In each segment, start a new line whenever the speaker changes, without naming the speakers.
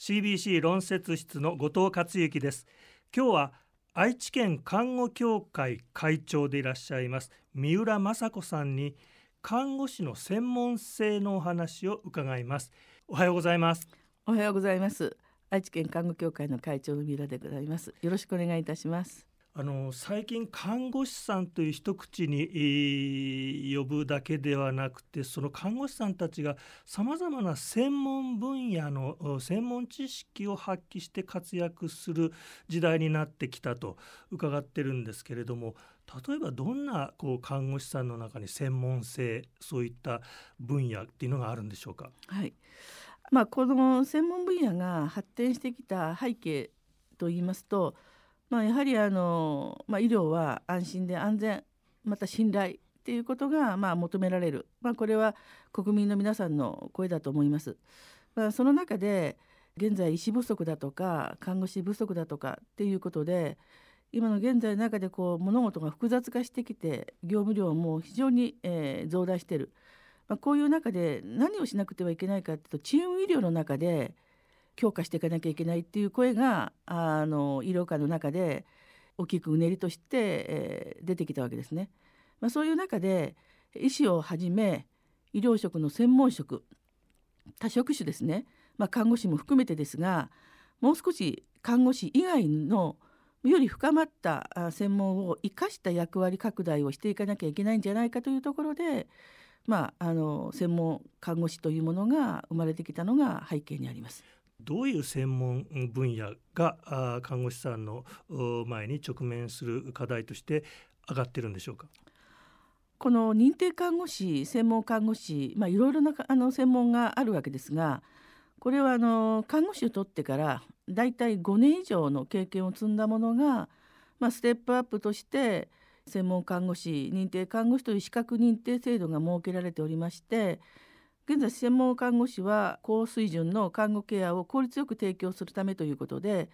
CBC 論説室の後藤克之です。今日は愛知県看護協会会長でいらっしゃいます三浦雅子さんに看護師の専門性のお話を伺います。おはようございます。
おはようございます。愛知県看護協会の会長の三浦でございます。よろしくお願いいたします。
あの最近看護師さんという一口に、呼ぶだけではなくてその看護師さんたちがさまざまな専門分野の専門知識を発揮して活躍する時代になってきたと伺ってるんですけれども例えばどんなこう看護師さんの中に専門性そういった分野っていうのがあるんでしょうか？
はいまあ、この専門分野が発展してきた背景といいますとまあ、やはりあの、まあ、医療は安心で安全また信頼っていうことがまあ求められる、まあ、これは国民の皆さんの声だと思います。まあ、その中で現在医師不足だとか看護師不足だとかっていうことで今の現在の中でこう物事が複雑化してきて業務量も非常に、えー、増大している、まあ、こういう中で何をしなくてはいけないかというとチーム医療の中で強化していかなきゃいけないっていう声があの医療界の中で大きくうねりとして、えー、出てきたわけですね。まあ、そういう中で医師をはじめ医療職の専門職多職種ですね、まあ、看護師も含めてですがもう少し看護師以外のより深まった専門を生かした役割拡大をしていかなきゃいけないんじゃないかというところで、まあ、あの専門看護師というものが生まれてきたのが背景にあります。
どういう専門分野が看護師さんの前に直面する課題として上がってるんでしょうか？
この認定看護師専門看護師、ま、いろいろなあの専門があるわけですがこれはあの看護師を取ってからだいたい5年以上の経験を積んだものが、まあ、ステップアップとして専門看護師認定看護師という資格認定制度が設けられておりまして現在専門看護師は高水準の看護ケアを効率よく提供するためということで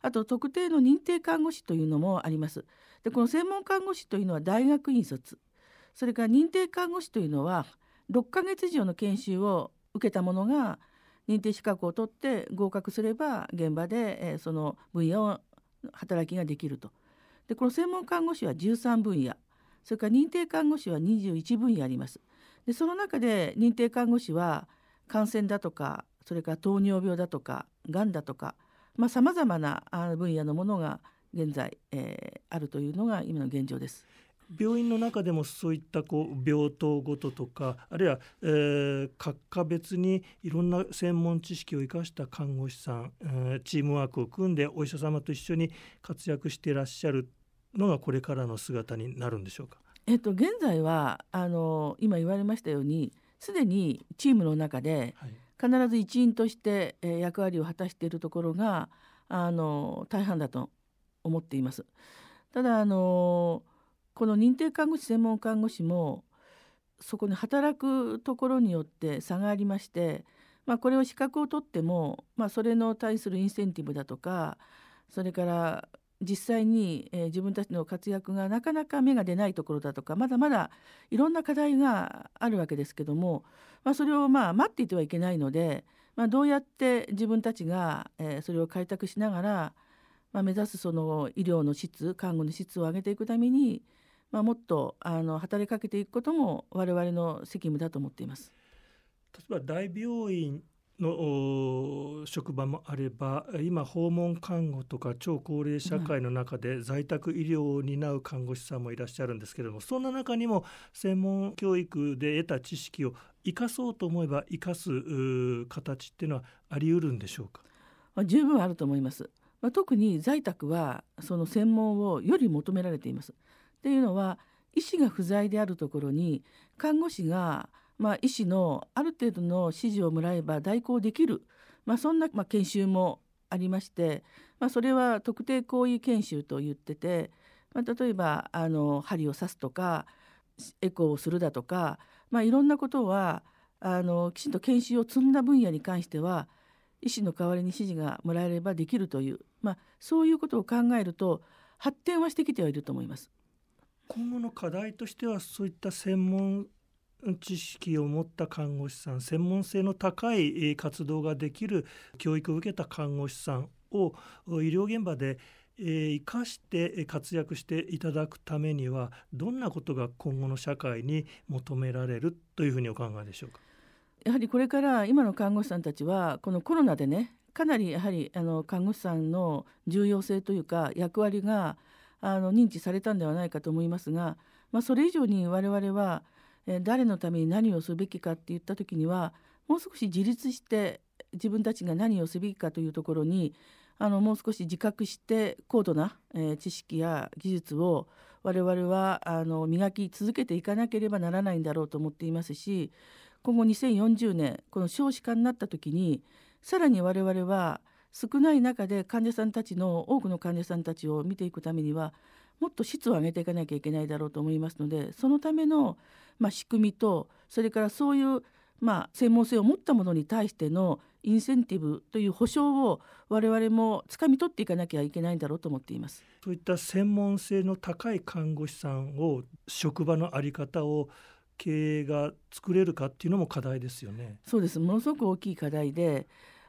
あと特定の認定看護師というのもあります。でこの専門看護師というのは大学院卒それから認定看護師というのは6ヶ月以上の研修を受けたものが認定資格を取って合格すれば現場で、えー、その分野を働きができると。でこの専門看護師は13分野それから認定看護師は21分野あります。でその中で認定看護師は感染だとかそれから糖尿病だとかがんだとかさまざ、まな分野のものが現在、えー、あるというのが今の現状です。
病院の中でもそういったこう病棟ごととかあるいは、えー、各科別にいろんな専門知識を生かした看護師さん、えー、チームワークを組んでお医者様と一緒に活躍していらっしゃるのがこれからの姿になるんでしょうか？
えっと、現在はあの今言われましたようにすでにチームの中で必ず一員として、え役割を果たしているところがあの大半だと思っています。ただあのこの認定看護師専門看護師もそこに働くところによって差がありまして、まあ、これを資格を取っても、まあ、それの対するインセンティブだとかそれから実際に、えー、自分たちの活躍がなかなか芽が出ないところだとかまだまだいろんな課題があるわけですけども、まあ、それをまあ待っていてはいけないので、まあ、どうやって自分たちが、えー、それを開拓しながら、まあ、目指すその医療の質看護の質を上げていくために、まあ、もっとあの働きかけていくことも我々の責務だと思っています。
例えば大病院の職場もあれば今訪問看護とか超高齢社会の中で在宅医療を担う看護師さんもいらっしゃるんですけれどもそんな中にも専門教育で得た知識を生かそうと思えば生かす形っていうのはあり得るんでしょうか？
十分あると思います。まあ、特に在宅はその専門をより求められています。っていうのは医師が不在であるところに看護師がまあ、医師のある程度の指示をもらえば代行できる、まあ、そんな、まあ、研修もありまして、まあ、それは特定行為研修と言ってて、まあ、例えばあの針を刺すとかエコーをするだとか、まあ、いろんなことはあのきちんと研修を積んだ分野に関しては医師の代わりに指示がもらえればできるという、まあ、そういうことを考えると発展はしてきてはいると思います。
今後の課題としてはそういった専門知識を持った看護師さん専門性の高い活動ができる教育を受けた看護師さんを医療現場で生かして活躍していただくためにはどんなことが今後の社会に求められる？というふうにお考えでしょうか。
やはりこれから今の看護師さんたちはこのコロナでねかなりやはりあの看護師さんの重要性というか役割があの認知されたんではないかと思いますが、まあ、それ以上に我々は誰のために何をすべきかって言った時にはもう少し自立して自分たちが何をすべきかというところにあのもう少し自覚して高度な、え、知識や技術を我々はあの磨き続けていかなければならないんだろうと思っていますし今後2040年この少子化になった時にさらに我々は少ない中で患者さんたちの多くの患者さんたちを見ていくためにはもっと質を上げていかなきゃいけないだろうと思いますのでそのための、まあ、仕組みとそれからそういうまあ、専門性を持ったものに対してのインセンティブという保証を我々も掴み取っていかなきゃいけないんだろうと思っています
そういった専門性の高い看護師さんを職場の在り方を経営が作れるかっていうのも課題ですよね。
そうですものすごく大きい課題で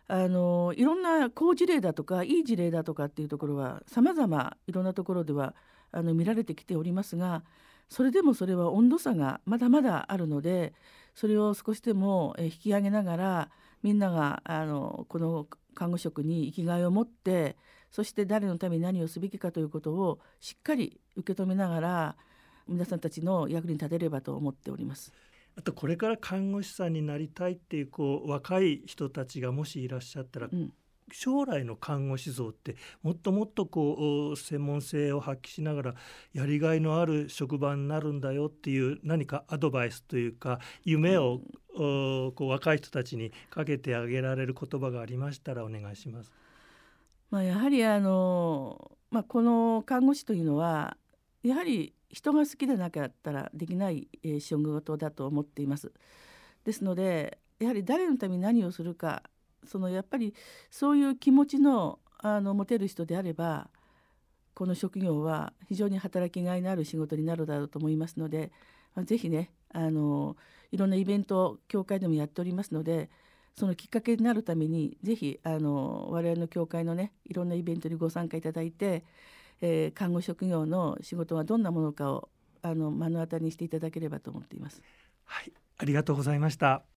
あのいろんな好事例だとかいい事例だとかっていうところはさまざまいろんなところではあの見られてきておりますがそれでもそれは温度差がまだまだあるのでそれを少しでも引き上げながらみんながあのこの看護職に生きがいを持ってそして誰のために何をすべきかということをしっかり受け止めながら皆さんたちの役に立てればと思っております。
あとこれから看護師さんになりたいっていうこう若い人たちがもしいらっしゃったら、うん、将来の看護師像ってもっともっとこう専門性を発揮しながらやりがいのある職場になるんだよっていう何かアドバイスというか夢を、こう若い人たちにかけてあげられる言葉がありましたらお願いします。
まあ、やはりあの、まあ、この看護師というのはやはり人が好きでなかったらできない、え仕事だと思っています。ですのでやはり誰のために何をするかそのやっぱりそういう気持ちのあの持てる人であればこの職業は非常に働きがいのある仕事になるだろうと思いますので、まあ、ぜひねあのいろんなイベント協会でもやっておりますのでそのきっかけになるためにぜひあの我々の協会のねいろんなイベントにご参加いただいて、えー、看護職業の仕事はどんなものかをあの目の当たりにしていただければと思っています。
はい、ありがとうございました。